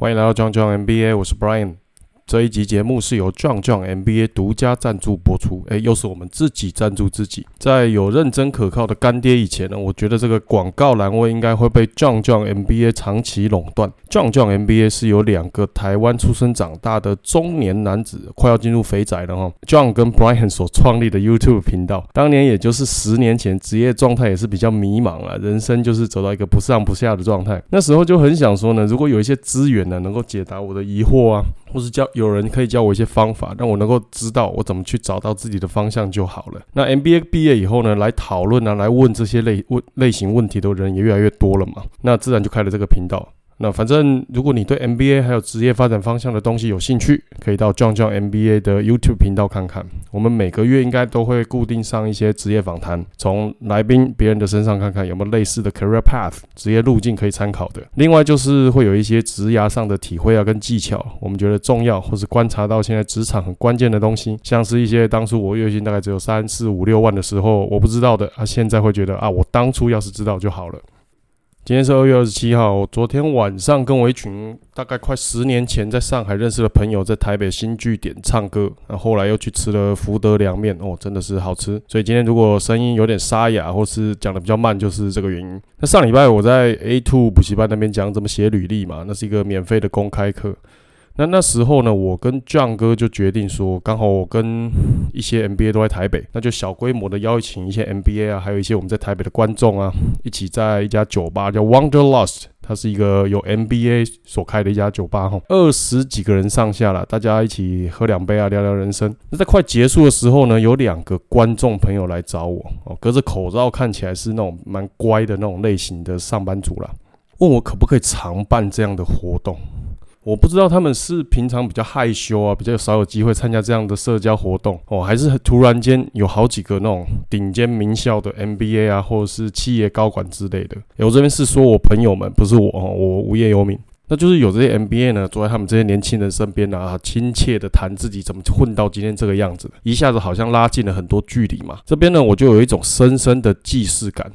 欢迎来到壮壮 NBA，我是 Brian。这一集节目是由壮壮 NBA 独家赞助播出，诶，又是我们自己赞助自己。在有认真可靠的干爹以前呢，我觉得这个广告栏位应该会被壮壮 NBA 长期垄断。壮壮 NBA 是由两个台湾出生长大的中年男子，快要进入肥宅了哈。John 跟 Brian 所创立的 YouTube 频道，当年也就是十年前，职业状态也是比较迷茫啊，人生就是走到一个不上不下的状态。那时候就很想说呢，如果有一些资源呢，能够解答我的疑惑啊。或是教有人可以教我一些方法，让我能够知道我怎么去找到自己的方向就好了。那 MBA 毕业以后呢，来讨论啊，来问这些类问类型问题的人也越来越多了嘛，那自然就开了这个频道。那反正，如果你对 NBA 还有职业发展方向的东西有兴趣，可以到壮壮 NBA 的 YouTube 频道看看。我们每个月应该都会固定上一些职业访谈，从来宾别人的身上看看有没有类似的 career path 职业路径可以参考的。另外就是会有一些职涯上的体会啊跟技巧，我们觉得重要或是观察到现在职场很关键的东西，像是一些当初我月薪大概只有三四五六万的时候我不知道的啊，现在会觉得啊，我当初要是知道就好了。今天是二月二十七号。我昨天晚上跟我一群大概快十年前在上海认识的朋友，在台北新据点唱歌。那后来又去吃了福德凉面，哦，真的是好吃。所以今天如果声音有点沙哑，或是讲的比较慢，就是这个原因。那上礼拜我在 A Two 补习班那边讲怎么写履历嘛，那是一个免费的公开课。那那时候呢，我跟 John 哥就决定说，刚好我跟一些 NBA 都在台北，那就小规模的邀请一些 NBA 啊，还有一些我们在台北的观众啊，一起在一家酒吧叫 Wonderlust，它是一个有 NBA 所开的一家酒吧哈，二十几个人上下了，大家一起喝两杯啊，聊聊人生。那在快结束的时候呢，有两个观众朋友来找我哦，隔着口罩看起来是那种蛮乖的那种类型的上班族啦，问我可不可以常办这样的活动。我不知道他们是平常比较害羞啊，比较少有机会参加这样的社交活动哦，还是突然间有好几个那种顶尖名校的 MBA 啊，或者是企业高管之类的。我这边是说我朋友们，不是我哦，我无业游民。那就是有这些 MBA 呢，坐在他们这些年轻人身边啊，亲切的谈自己怎么混到今天这个样子，一下子好像拉近了很多距离嘛。这边呢，我就有一种深深的既视感。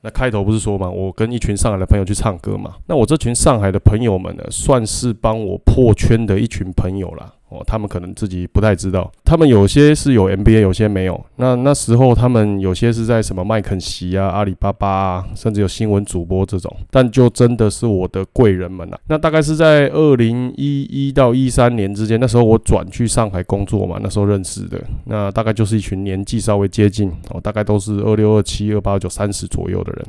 那开头不是说嘛，我跟一群上海的朋友去唱歌嘛。那我这群上海的朋友们呢，算是帮我破圈的一群朋友啦。哦，他们可能自己不太知道，他们有些是有 MBA，有些没有。那那时候他们有些是在什么麦肯锡啊、阿里巴巴啊，甚至有新闻主播这种，但就真的是我的贵人们啊。那大概是在二零一一到一三年之间，那时候我转去上海工作嘛，那时候认识的。那大概就是一群年纪稍微接近哦，大概都是二六、二七、二八、二九、三十左右的人。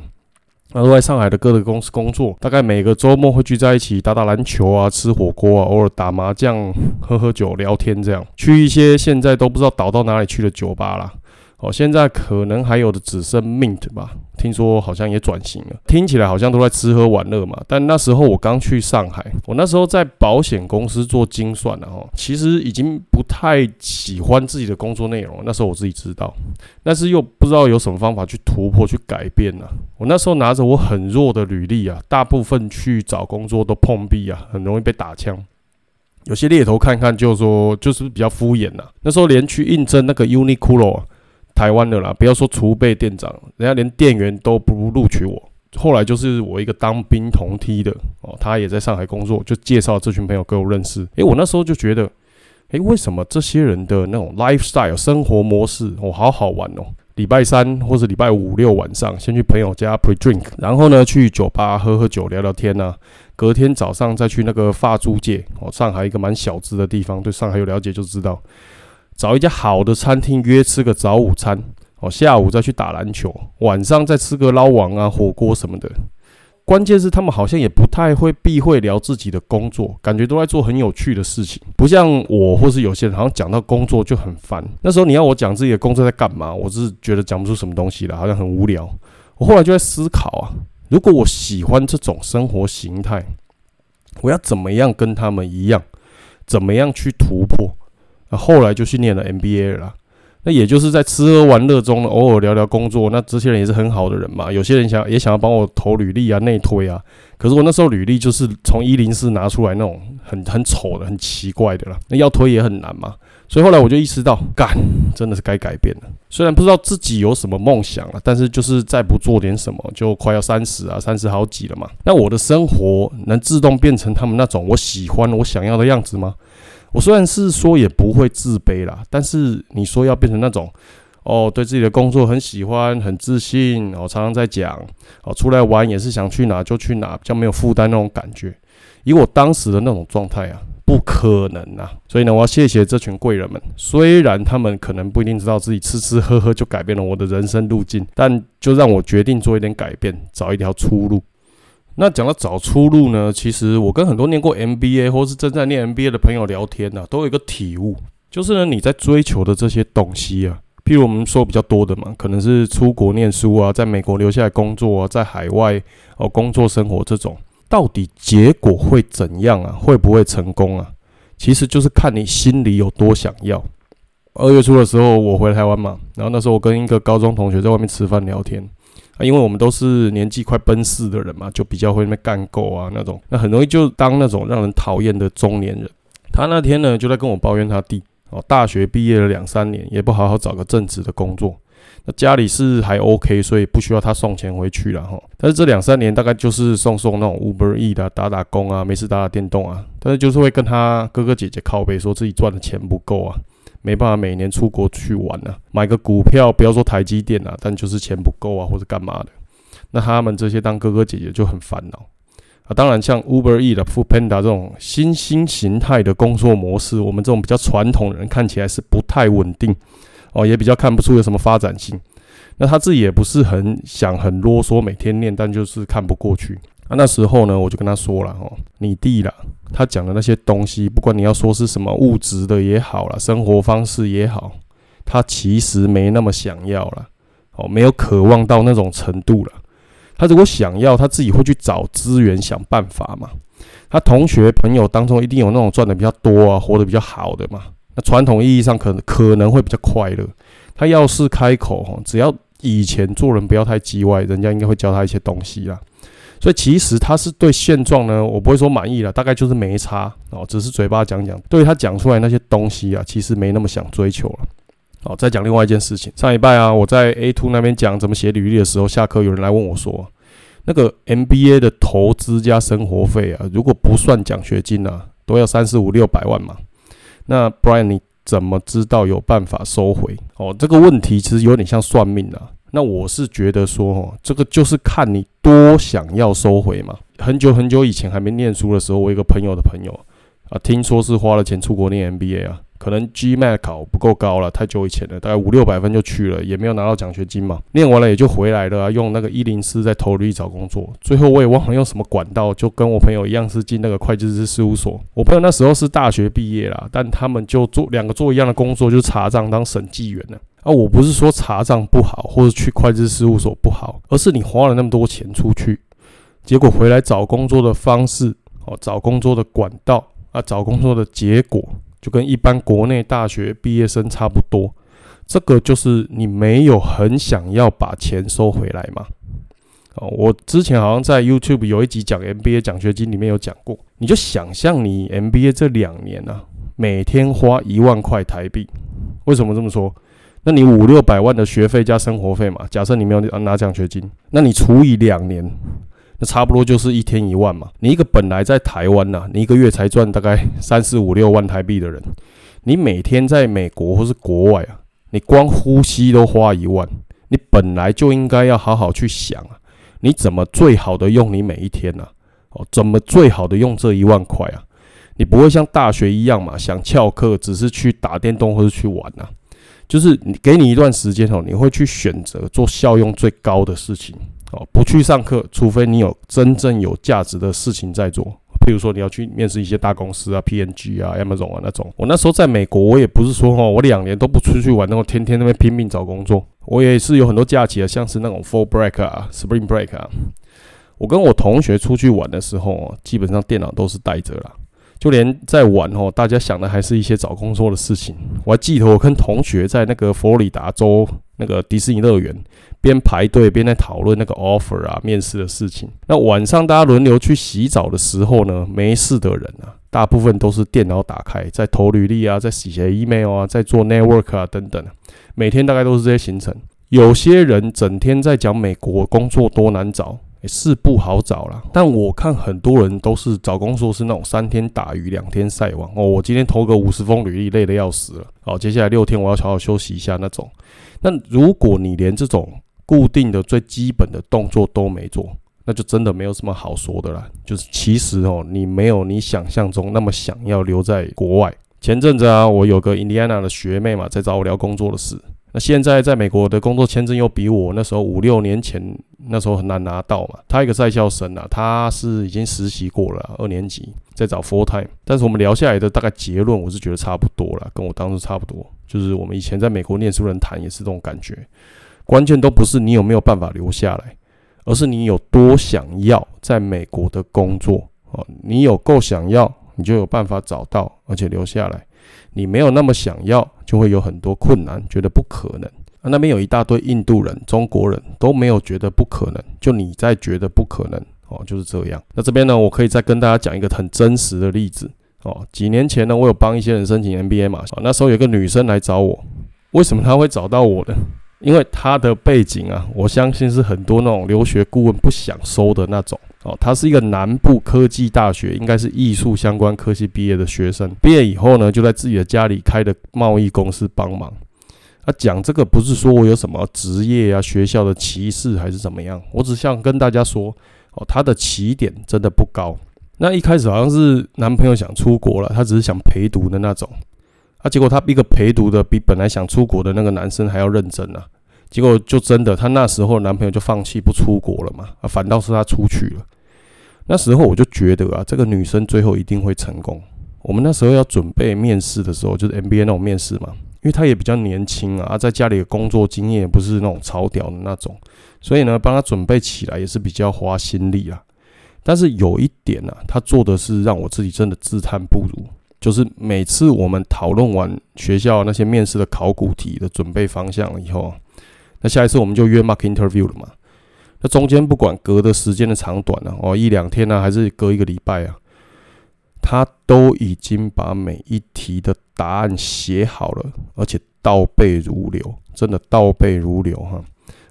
那都在上海的各个公司工作，大概每个周末会聚在一起打打篮球啊，吃火锅啊，偶尔打麻将、喝喝酒、聊天这样。去一些现在都不知道倒到哪里去的酒吧啦。哦，现在可能还有的只剩 Mint 吧，听说好像也转型了，听起来好像都在吃喝玩乐嘛。但那时候我刚去上海，我那时候在保险公司做精算了哈，其实已经不太喜欢自己的工作内容。那时候我自己知道，但是又不知道有什么方法去突破、去改变呢。我那时候拿着我很弱的履历啊，大部分去找工作都碰壁啊，很容易被打枪。有些猎头看看就说就是比较敷衍呐。那时候连去应征那个 Uniqlo。台湾的啦，不要说储备店长，人家连店员都不录取我。后来就是我一个当兵同梯的哦，他也在上海工作，就介绍这群朋友给我认识。诶，我那时候就觉得，诶，为什么这些人的那种 lifestyle 生活模式哦，好好玩哦。礼拜三或者礼拜五六晚上，先去朋友家 pre drink，然后呢去酒吧喝喝酒聊聊天呐。隔天早上再去那个发租界哦，上海一个蛮小资的地方，对上海有了解就知道。找一家好的餐厅约吃个早午餐，哦，下午再去打篮球，晚上再吃个捞王啊、火锅什么的。关键是他们好像也不太会避讳聊自己的工作，感觉都在做很有趣的事情，不像我或是有些人好像讲到工作就很烦。那时候你要我讲自己的工作在干嘛，我是觉得讲不出什么东西来，好像很无聊。我后来就在思考啊，如果我喜欢这种生活形态，我要怎么样跟他们一样，怎么样去突破？那后来就训练了 MBA 了，那也就是在吃喝玩乐中，偶尔聊聊工作。那这些人也是很好的人嘛，有些人想也想要帮我投履历啊、内推啊。可是我那时候履历就是从一零四拿出来那种很很丑的、很奇怪的了，那要推也很难嘛。所以后来我就意识到，干真的是该改变了。虽然不知道自己有什么梦想了，但是就是再不做点什么，就快要三十啊，三十好几了嘛。那我的生活能自动变成他们那种我喜欢、我想要的样子吗？我虽然是说也不会自卑啦，但是你说要变成那种哦，对自己的工作很喜欢、很自信，我常常在讲哦，出来玩也是想去哪就去哪，比较没有负担那种感觉。以我当时的那种状态啊。不可能啊！所以呢，我要谢谢这群贵人们。虽然他们可能不一定知道自己吃吃喝喝就改变了我的人生路径，但就让我决定做一点改变，找一条出路。那讲到找出路呢，其实我跟很多念过 MBA 或是正在念 MBA 的朋友聊天呢，都有一个体悟，就是呢，你在追求的这些东西啊，譬如我们说比较多的嘛，可能是出国念书啊，在美国留下来工作啊，在海外哦工作生活这种。到底结果会怎样啊？会不会成功啊？其实就是看你心里有多想要。二月初的时候，我回台湾嘛，然后那时候我跟一个高中同学在外面吃饭聊天因为我们都是年纪快奔四的人嘛，就比较会那干够啊那种，那很容易就当那种让人讨厌的中年人。他那天呢就在跟我抱怨他弟哦，大学毕业了两三年，也不好好找个正职的工作。那家里是还 OK，所以不需要他送钱回去了哈。但是这两三年大概就是送送那种 Uber E 的打打工啊，没事打打电动啊。但是就是会跟他哥哥姐姐靠背，说自己赚的钱不够啊，没办法每年出国去玩啊，买个股票不要说台积电啊，但就是钱不够啊，或者干嘛的。那他们这些当哥哥姐姐就很烦恼啊。当然像 Uber E 的 Food Panda 这种新兴形态的工作模式，我们这种比较传统的人看起来是不太稳定。哦，也比较看不出有什么发展性。那他自己也不是很想很啰嗦，每天念，但就是看不过去。啊，那时候呢，我就跟他说了，哦，你弟了，他讲的那些东西，不管你要说是什么物质的也好了，生活方式也好，他其实没那么想要了，哦，没有渴望到那种程度了。他如果想要，他自己会去找资源想办法嘛。他同学朋友当中一定有那种赚的比较多啊，活得比较好的嘛。那传统意义上可能可能会比较快乐。他要是开口哈，只要以前做人不要太叽歪，人家应该会教他一些东西啦。所以其实他是对现状呢，我不会说满意了，大概就是没差哦，只是嘴巴讲讲。对他讲出来那些东西啊，其实没那么想追求了。哦，再讲另外一件事情，上礼拜啊，我在 A two 那边讲怎么写履历的时候，下课有人来问我说，那个 MBA 的投资加生活费啊，如果不算奖学金啊，都要三四五六百万嘛。那 Brian，你怎么知道有办法收回？哦，这个问题其实有点像算命啊。那我是觉得说，哦，这个就是看你多想要收回嘛。很久很久以前还没念书的时候，我一个朋友的朋友啊，听说是花了钱出国念 MBA 啊。可能 GMAT 考不够高了，太久以前了，大概五六百分就去了，也没有拿到奖学金嘛。念完了也就回来了，用那个一零四在投履历找工作。最后我也忘了用什么管道，就跟我朋友一样是进那个会计师事务所。我朋友那时候是大学毕业啦，但他们就做两个做一样的工作，就是查账当审计员呢。啊，我不是说查账不好，或者去会计师事务所不好，而是你花了那么多钱出去，结果回来找工作的方式，哦，找工作的管道啊，找工作的结果。就跟一般国内大学毕业生差不多，这个就是你没有很想要把钱收回来嘛？哦，我之前好像在 YouTube 有一集讲 MBA 奖学金，里面有讲过，你就想象你 MBA 这两年啊，每天花一万块台币，为什么这么说？那你五六百万的学费加生活费嘛？假设你没有拿奖学金，那你除以两年。那差不多就是一天一万嘛。你一个本来在台湾呐，你一个月才赚大概三四五六万台币的人，你每天在美国或是国外啊，你光呼吸都花一万，你本来就应该要好好去想啊，你怎么最好的用你每一天呢？哦，怎么最好的用这一万块啊？你不会像大学一样嘛，想翘课只是去打电动或者去玩呐？就是你给你一段时间哦，你会去选择做效用最高的事情。哦，不去上课，除非你有真正有价值的事情在做。譬如说，你要去面试一些大公司啊，PNG 啊，Amazon 啊那种。我那时候在美国，我也不是说哈，我两年都不出去玩，然后天天那边拼命找工作。我也是有很多假期啊，像是那种 Fall Break 啊，Spring Break 啊。我跟我同学出去玩的时候，基本上电脑都是带着啦。就连在玩哦，大家想的还是一些找工作的事情。我还记得我跟同学在那个佛罗里达州那个迪士尼乐园边排队边在讨论那个 offer 啊面试的事情。那晚上大家轮流去洗澡的时候呢，没事的人啊，大部分都是电脑打开在投履历啊，在写 email 啊，在做 network 啊等等。每天大概都是这些行程。有些人整天在讲美国工作多难找。是不好找了，但我看很多人都是找工作是那种三天打鱼两天晒网哦。我今天投个五十封履历，累得要死了。好，接下来六天我要好好休息一下那种。那如果你连这种固定的最基本的动作都没做，那就真的没有什么好说的了。就是其实哦，你没有你想象中那么想要留在国外。前阵子啊，我有个印第安纳的学妹嘛，在找我聊工作的事。那现在在美国的工作签证又比我那时候五六年前那时候很难拿到嘛。他一个在校生啊，他是已经实习过了，二年级在找 full time。但是我们聊下来的大概结论，我是觉得差不多了，跟我当时差不多。就是我们以前在美国念书人谈也是这种感觉。关键都不是你有没有办法留下来，而是你有多想要在美国的工作哦。你有够想要，你就有办法找到，而且留下来。你没有那么想要，就会有很多困难，觉得不可能。啊，那边有一大堆印度人、中国人都没有觉得不可能，就你在觉得不可能哦，就是这样。那这边呢，我可以再跟大家讲一个很真实的例子哦。几年前呢，我有帮一些人申请 MBA 嘛，那时候有个女生来找我，为什么她会找到我呢？因为她的背景啊，我相信是很多那种留学顾问不想收的那种。哦，他是一个南部科技大学，应该是艺术相关科系毕业的学生。毕业以后呢，就在自己的家里开的贸易公司帮忙。他讲这个不是说我有什么职业啊、学校的歧视还是怎么样，我只想跟大家说，哦，他的起点真的不高。那一开始好像是男朋友想出国了，他只是想陪读的那种。啊，结果他一个陪读的比本来想出国的那个男生还要认真啊。结果就真的，她那时候男朋友就放弃不出国了嘛，啊，反倒是她出去了。那时候我就觉得啊，这个女生最后一定会成功。我们那时候要准备面试的时候，就是 MBA 那种面试嘛，因为她也比较年轻啊，在家里的工作经验也不是那种超屌的那种，所以呢，帮她准备起来也是比较花心力啊。但是有一点呢，她做的是让我自己真的自叹不如，就是每次我们讨论完学校那些面试的考古题的准备方向以后。那下一次我们就约 Mark Interview 了嘛？那中间不管隔的时间的长短呢，哦，一两天呢，还是隔一个礼拜啊，他都已经把每一题的答案写好了，而且倒背如流，真的倒背如流哈。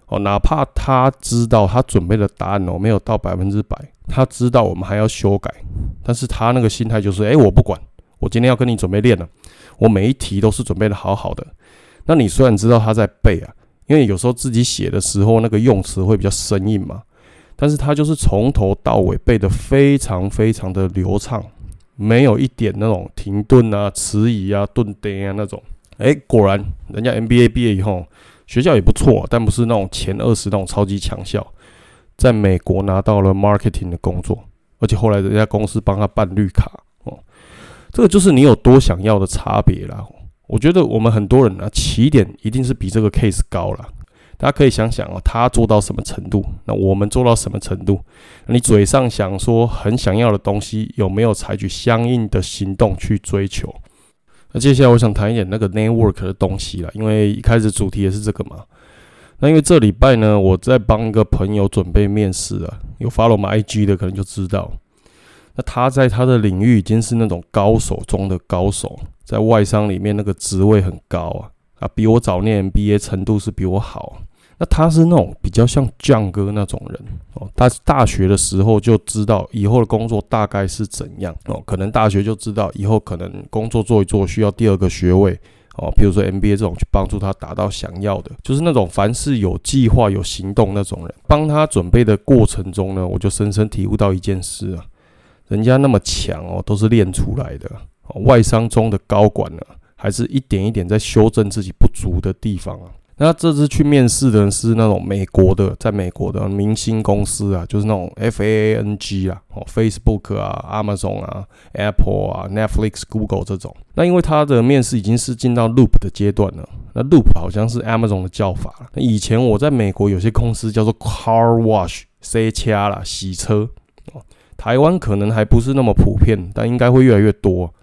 哦，哪怕他知道他准备的答案哦没有到百分之百，他知道我们还要修改，但是他那个心态就是，哎，我不管，我今天要跟你准备练了，我每一题都是准备的好好的。那你虽然知道他在背啊。因为有时候自己写的时候，那个用词会比较生硬嘛，但是他就是从头到尾背得非常非常的流畅，没有一点那种停顿啊、迟疑啊、顿呆啊那种。哎，果然人家 MBA 毕业以后，学校也不错，但不是那种前二十那种超级强校，在美国拿到了 marketing 的工作，而且后来人家公司帮他办绿卡哦，这个就是你有多想要的差别啦。我觉得我们很多人呢，起点一定是比这个 case 高了。大家可以想想哦，他做到什么程度？那我们做到什么程度？你嘴上想说很想要的东西，有没有采取相应的行动去追求？那接下来我想谈一点那个 network 的东西了，因为一开始主题也是这个嘛。那因为这礼拜呢，我在帮一个朋友准备面试啊，有 follow 我们 IG 的可能就知道。那他在他的领域已经是那种高手中的高手，在外商里面那个职位很高啊啊，比我早念 MBA 程度是比我好。那他是那种比较像酱哥那种人哦，他大学的时候就知道以后的工作大概是怎样哦，可能大学就知道以后可能工作做一做需要第二个学位哦，比如说 MBA 这种去帮助他达到想要的，就是那种凡事有计划有行动那种人。帮他准备的过程中呢，我就深深体悟到一件事啊。人家那么强哦，都是练出来的。外商中的高管呢，还是一点一点在修正自己不足的地方啊。那这次去面试的是那种美国的，在美国的明星公司啊，就是那种 F A A N G 啊，哦，Facebook 啊，Amazon 啊，Apple 啊，Netflix、Google 这种。那因为他的面试已经是进到 Loop 的阶段了，那 Loop 好像是 Amazon 的叫法。那以前我在美国有些公司叫做 Car Wash，C 掐啦，洗车。台湾可能还不是那么普遍，但应该会越来越多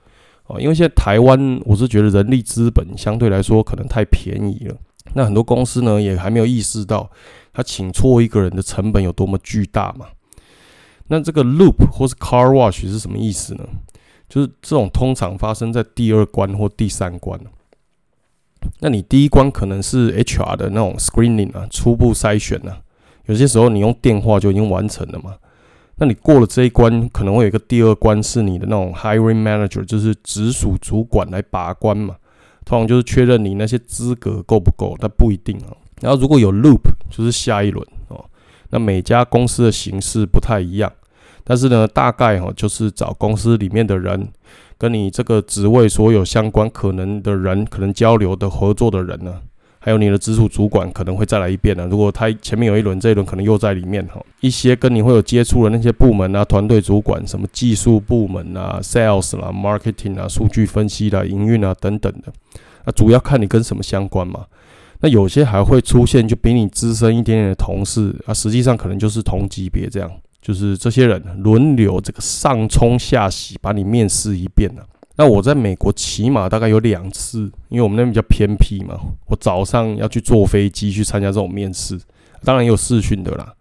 哦。因为现在台湾，我是觉得人力资本相对来说可能太便宜了。那很多公司呢，也还没有意识到他请错一个人的成本有多么巨大嘛。那这个 loop 或是 car wash 是什么意思呢？就是这种通常发生在第二关或第三关。那你第一关可能是 HR 的那种 screening 啊，初步筛选啊，有些时候你用电话就已经完成了嘛。那你过了这一关，可能会有一个第二关是你的那种 hiring manager，就是直属主管来把关嘛。通常就是确认你那些资格够不够，但不一定啊。然后如果有 loop，就是下一轮哦。那每家公司的形式不太一样，但是呢，大概哈就是找公司里面的人。跟你这个职位所有相关可能的人，可能交流的合作的人呢，还有你的直属主管可能会再来一遍呢。如果他前面有一轮，这一轮可能又在里面哈。一些跟你会有接触的那些部门啊，团队主管，什么技术部门啊、sales 啦、marketing 啊、数据分析啦、营运啊等等的，那主要看你跟什么相关嘛。那有些还会出现就比你资深一点点的同事啊，实际上可能就是同级别这样。就是这些人轮流这个上冲下洗，把你面试一遍呢。那我在美国起码大概有两次，因为我们那边比较偏僻嘛。我早上要去坐飞机去参加这种面试，当然也有试训的啦。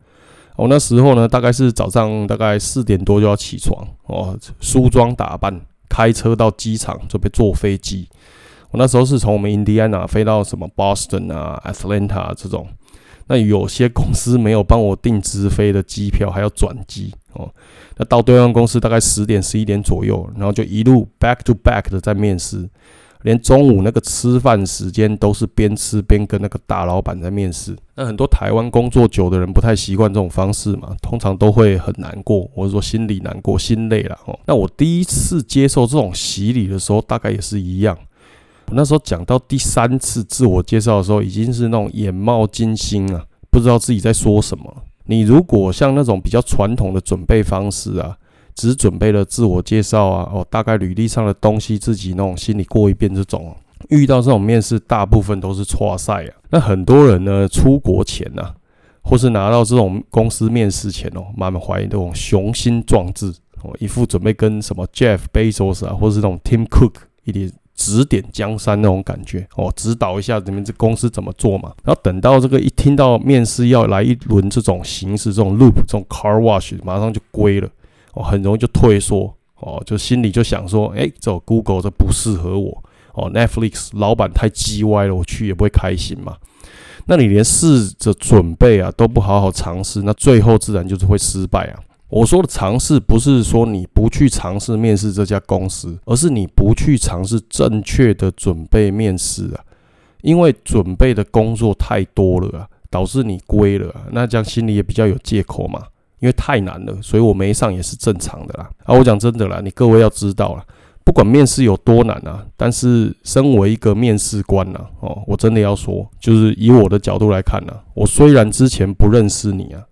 我那时候呢，大概是早上大概四点多就要起床哦，梳妆打扮，开车到机场准备坐飞机。我那时候是从我们印第安纳飞到什么 Boston 啊、Atlanta 这种。那有些公司没有帮我订直飞的机票，还要转机哦。那到对方公司大概十点、十一点左右，然后就一路 back to back 的在面试，连中午那个吃饭时间都是边吃边跟那个大老板在面试。那很多台湾工作久的人不太习惯这种方式嘛，通常都会很难过，或者说心里难过、心累了哦。那我第一次接受这种洗礼的时候，大概也是一样。我那时候讲到第三次自我介绍的时候，已经是那种眼冒金星啊，不知道自己在说什么。你如果像那种比较传统的准备方式啊，只准备了自我介绍啊，哦，大概履历上的东西自己那种心里过一遍这种，遇到这种面试，大部分都是错赛啊。那很多人呢，出国前呐，或是拿到这种公司面试前哦，满怀那种雄心壮志哦，一副准备跟什么 Jeff Bezos 啊，或是那种 Tim Cook 一点。指点江山那种感觉哦，指导一下你们这公司怎么做嘛。然后等到这个一听到面试要来一轮这种形式，这种 loop，这种 car wash，马上就归了哦，很容易就退缩哦，就心里就想说，哎，这 Google 这不适合我哦，Netflix 老板太叽歪了，我去也不会开心嘛。那你连试着准备啊都不好好尝试，那最后自然就是会失败啊。我说的尝试不是说你不去尝试面试这家公司，而是你不去尝试正确的准备面试啊，因为准备的工作太多了啊，导致你归了，那这样心里也比较有借口嘛，因为太难了，所以我没上也是正常的啦。啊，我讲真的啦，你各位要知道啦，不管面试有多难啊，但是身为一个面试官呐，哦，我真的要说，就是以我的角度来看呢，我虽然之前不认识你啊。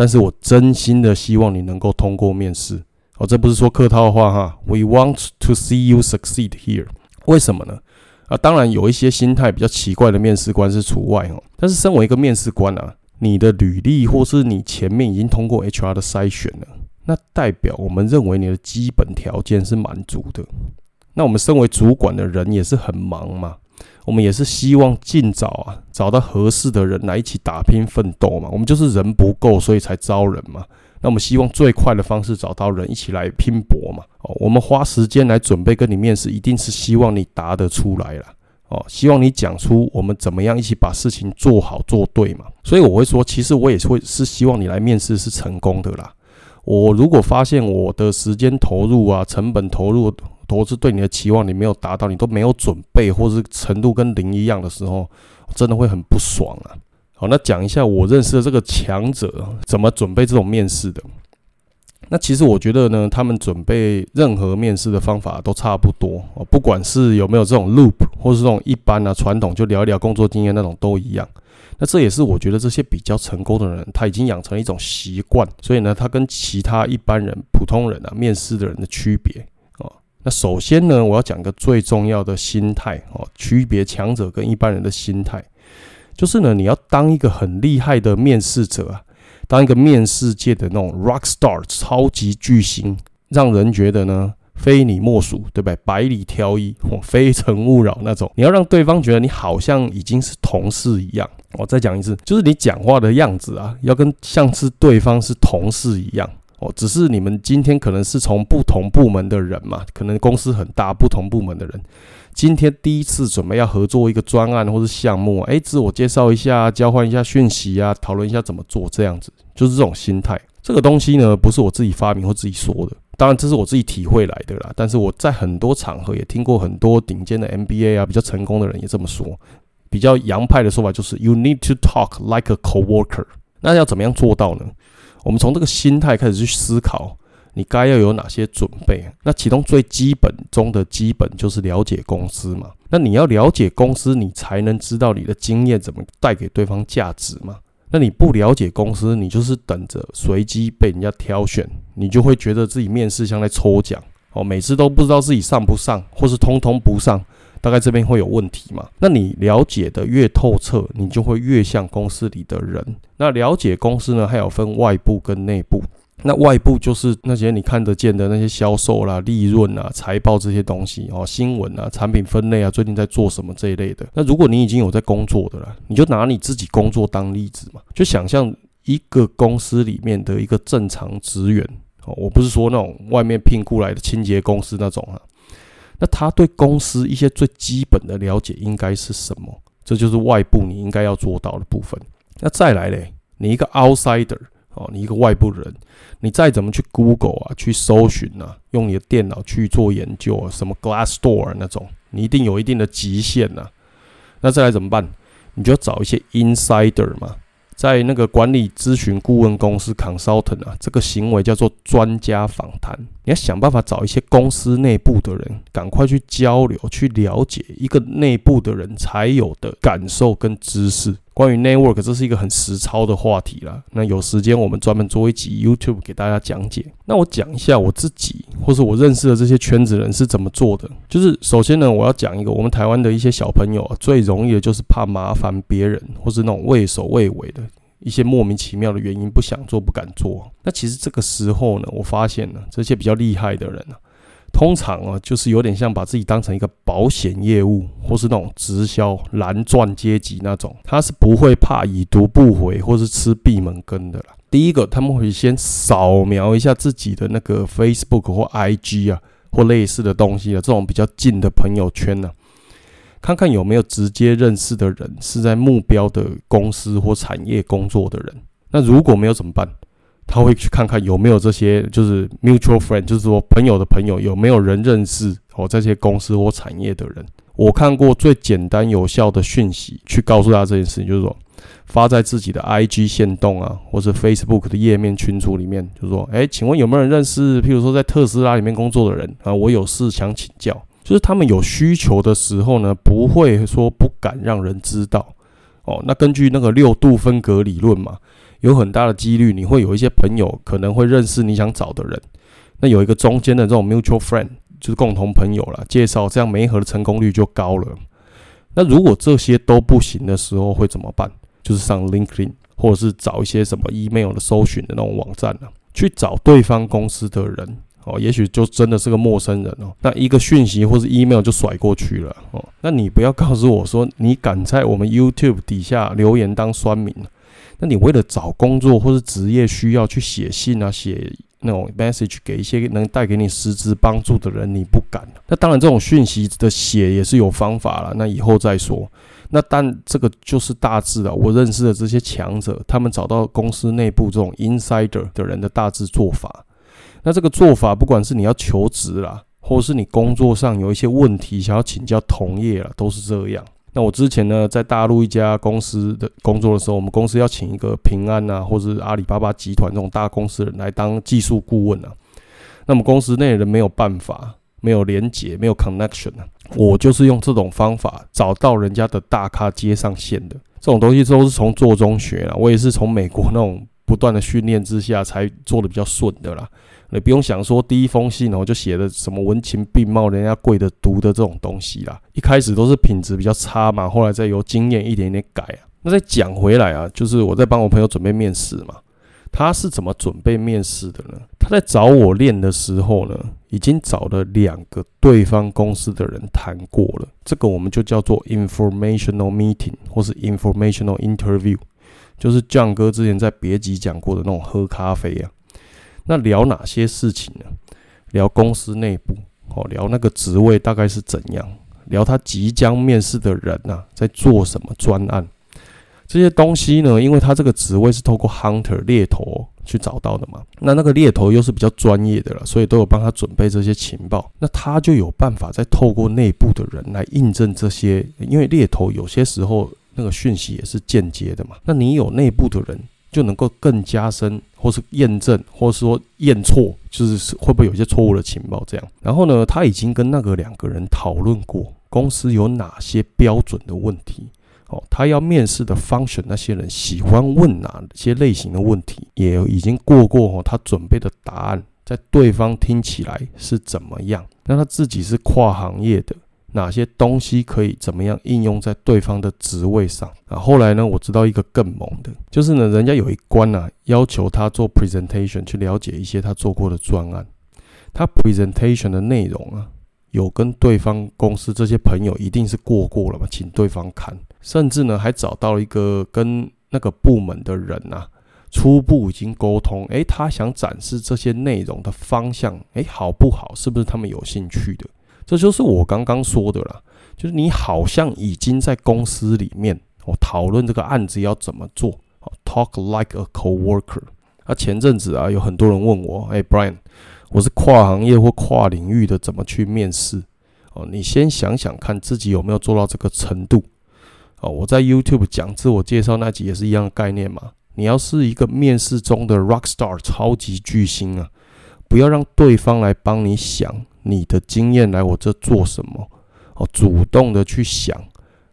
但是我真心的希望你能够通过面试哦，这不是说客套话哈。We want to see you succeed here。为什么呢？啊，当然有一些心态比较奇怪的面试官是除外哦。但是身为一个面试官啊，你的履历或是你前面已经通过 HR 的筛选了，那代表我们认为你的基本条件是满足的。那我们身为主管的人也是很忙嘛。我们也是希望尽早啊找到合适的人来一起打拼奋斗嘛。我们就是人不够，所以才招人嘛。那我们希望最快的方式找到人一起来拼搏嘛。哦，我们花时间来准备跟你面试，一定是希望你答得出来了。哦，希望你讲出我们怎么样一起把事情做好做对嘛。所以我会说，其实我也会是希望你来面试是成功的啦。我如果发现我的时间投入啊，成本投入。投资对你的期望你没有达到，你都没有准备，或是程度跟零一样的时候，真的会很不爽啊。好，那讲一下我认识的这个强者怎么准备这种面试的。那其实我觉得呢，他们准备任何面试的方法都差不多哦，不管是有没有这种 loop，或是这种一般啊传统就聊一聊工作经验那种都一样。那这也是我觉得这些比较成功的人，他已经养成一种习惯，所以呢，他跟其他一般人、普通人啊面试的人的区别。那首先呢，我要讲个最重要的心态哦，区别强者跟一般人的心态，就是呢，你要当一个很厉害的面试者啊，当一个面试界的那种 rock star 超级巨星，让人觉得呢非你莫属，对不对？百里挑一，非诚勿扰那种。你要让对方觉得你好像已经是同事一样。我再讲一次，就是你讲话的样子啊，要跟像是对方是同事一样。哦，只是你们今天可能是从不同部门的人嘛，可能公司很大，不同部门的人，今天第一次准备要合作一个专案或是项目，哎，自我介绍一下，交换一下讯息啊，讨论一下怎么做，这样子就是这种心态。这个东西呢，不是我自己发明或自己说的，当然这是我自己体会来的啦。但是我在很多场合也听过很多顶尖的 MBA 啊，比较成功的人也这么说。比较洋派的说法就是 You need to talk like a coworker。那要怎么样做到呢？我们从这个心态开始去思考，你该要有哪些准备？那其中最基本中的基本就是了解公司嘛。那你要了解公司，你才能知道你的经验怎么带给对方价值嘛。那你不了解公司，你就是等着随机被人家挑选，你就会觉得自己面试像在抽奖哦，每次都不知道自己上不上，或是通通不上。大概这边会有问题嘛？那你了解的越透彻，你就会越像公司里的人。那了解公司呢，还有分外部跟内部。那外部就是那些你看得见的那些销售啦、利润啊、财报这些东西哦，新闻啊、产品分类啊，最近在做什么这一类的。那如果你已经有在工作的了，你就拿你自己工作当例子嘛，就想象一个公司里面的一个正常职员哦，我不是说那种外面聘雇来的清洁公司那种啊。那他对公司一些最基本的了解应该是什么？这就是外部你应该要做到的部分。那再来嘞，你一个 outsider 哦，你一个外部人，你再怎么去 Google 啊，去搜寻啊，用你的电脑去做研究啊，什么 Glassdoor 那种，你一定有一定的极限呐。那再来怎么办？你就要找一些 insider 嘛。在那个管理咨询顾问公司 consultant 啊，这个行为叫做专家访谈。你要想办法找一些公司内部的人，赶快去交流，去了解一个内部的人才有的感受跟知识。关于 network，这是一个很实操的话题啦。那有时间我们专门做一集 YouTube 给大家讲解。那我讲一下我自己，或是我认识的这些圈子人是怎么做的。就是首先呢，我要讲一个我们台湾的一些小朋友啊，最容易的就是怕麻烦别人，或是那种畏首畏尾的一些莫名其妙的原因，不想做、不敢做。那其实这个时候呢，我发现呢，这些比较厉害的人呢。通常啊，就是有点像把自己当成一个保险业务，或是那种直销蓝钻阶级那种，他是不会怕已读不回，或是吃闭门羹的啦。第一个，他们会先扫描一下自己的那个 Facebook 或 IG 啊，或类似的东西啊，这种比较近的朋友圈呢，看看有没有直接认识的人是在目标的公司或产业工作的人。那如果没有怎么办？他会去看看有没有这些，就是 mutual friend，就是说朋友的朋友有没有人认识哦这些公司或产业的人。我看过最简单有效的讯息，去告诉他这件事情，就是说发在自己的 IG 线动啊，或是 Facebook 的页面群组里面，就是说，哎，请问有没有人认识，譬如说在特斯拉里面工作的人啊？我有事想请教。就是他们有需求的时候呢，不会说不敢让人知道哦。那根据那个六度分隔理论嘛。有很大的几率，你会有一些朋友可能会认识你想找的人。那有一个中间的这种 mutual friend，就是共同朋友了，介绍这样媒合的成功率就高了。那如果这些都不行的时候会怎么办？就是上 LinkedIn，或者是找一些什么 email 的搜寻的那种网站呢，去找对方公司的人哦。也许就真的是个陌生人哦。那一个讯息或是 email 就甩过去了哦。那你不要告诉我说你敢在我们 YouTube 底下留言当酸民。那你为了找工作或是职业需要去写信啊，写那种 message 给一些能带给你实质帮助的人，你不敢。那当然，这种讯息的写也是有方法了，那以后再说。那但这个就是大致的，我认识的这些强者，他们找到公司内部这种 insider 的人的大致做法。那这个做法，不管是你要求职啦，或是你工作上有一些问题想要请教同业了，都是这样。那我之前呢，在大陆一家公司的工作的时候，我们公司要请一个平安啊，或者阿里巴巴集团这种大公司的人来当技术顾问啊。那么公司内人没有办法，没有连接，没有 connection 啊。我就是用这种方法找到人家的大咖接上线的。这种东西都是从做中学啊，我也是从美国那种不断的训练之下才做的比较顺的啦。你不用想说第一封信哦就写的什么文情并茂、人家贵的读的这种东西啦，一开始都是品质比较差嘛，后来再由经验一点点改啊。那再讲回来啊，就是我在帮我朋友准备面试嘛，他是怎么准备面试的呢？他在找我练的时候呢，已经找了两个对方公司的人谈过了。这个我们就叫做 informational meeting 或是 informational interview，就是酱哥之前在别集讲过的那种喝咖啡啊。那聊哪些事情呢？聊公司内部，哦，聊那个职位大概是怎样，聊他即将面试的人呐在做什么专案。这些东西呢，因为他这个职位是透过 hunter 猎头去找到的嘛，那那个猎头又是比较专业的了，所以都有帮他准备这些情报，那他就有办法再透过内部的人来印证这些，因为猎头有些时候那个讯息也是间接的嘛，那你有内部的人就能够更加深，或是验证，或是说验错，就是会不会有一些错误的情报这样。然后呢，他已经跟那个两个人讨论过公司有哪些标准的问题。哦，他要面试的 function 那些人喜欢问哪些类型的问题，也已经过过哦，他准备的答案在对方听起来是怎么样？那他自己是跨行业的，哪些东西可以怎么样应用在对方的职位上？啊，后来呢，我知道一个更猛的，就是呢，人家有一关啊，要求他做 presentation 去了解一些他做过的专案，他 presentation 的内容啊。有跟对方公司这些朋友一定是过过了嘛，请对方看，甚至呢还找到了一个跟那个部门的人呐，初步已经沟通，诶，他想展示这些内容的方向，诶，好不好？是不是他们有兴趣的？这就是我刚刚说的啦，就是你好像已经在公司里面，我讨论这个案子要怎么做，talk like a coworker。啊，前阵子啊，有很多人问我，诶 b r i a n 我是跨行业或跨领域的，怎么去面试？哦，你先想想看自己有没有做到这个程度。哦，我在 YouTube 讲自我介绍那集也是一样的概念嘛。你要是一个面试中的 Rock Star 超级巨星啊，不要让对方来帮你想你的经验来我这做什么。哦，主动的去想，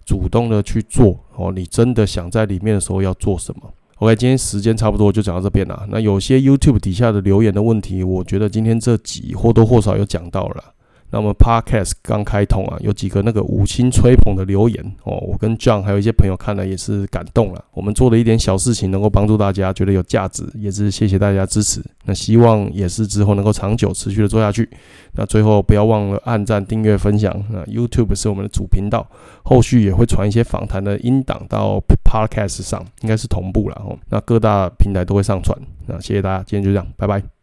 主动的去做。哦，你真的想在里面的时候要做什么？OK，今天时间差不多就讲到这边了。那有些 YouTube 底下的留言的问题，我觉得今天这集或多或少有讲到了。那我们 Podcast 刚开通啊，有几个那个五星吹捧的留言哦，我跟 John 还有一些朋友看了也是感动了。我们做了一点小事情，能够帮助大家，觉得有价值，也是谢谢大家支持。那希望也是之后能够长久持续的做下去。那最后不要忘了按赞、订阅、分享。那 YouTube 是我们的主频道，后续也会传一些访谈的音档到 Podcast 上，应该是同步了哦。那各大平台都会上传。那谢谢大家，今天就这样，拜拜。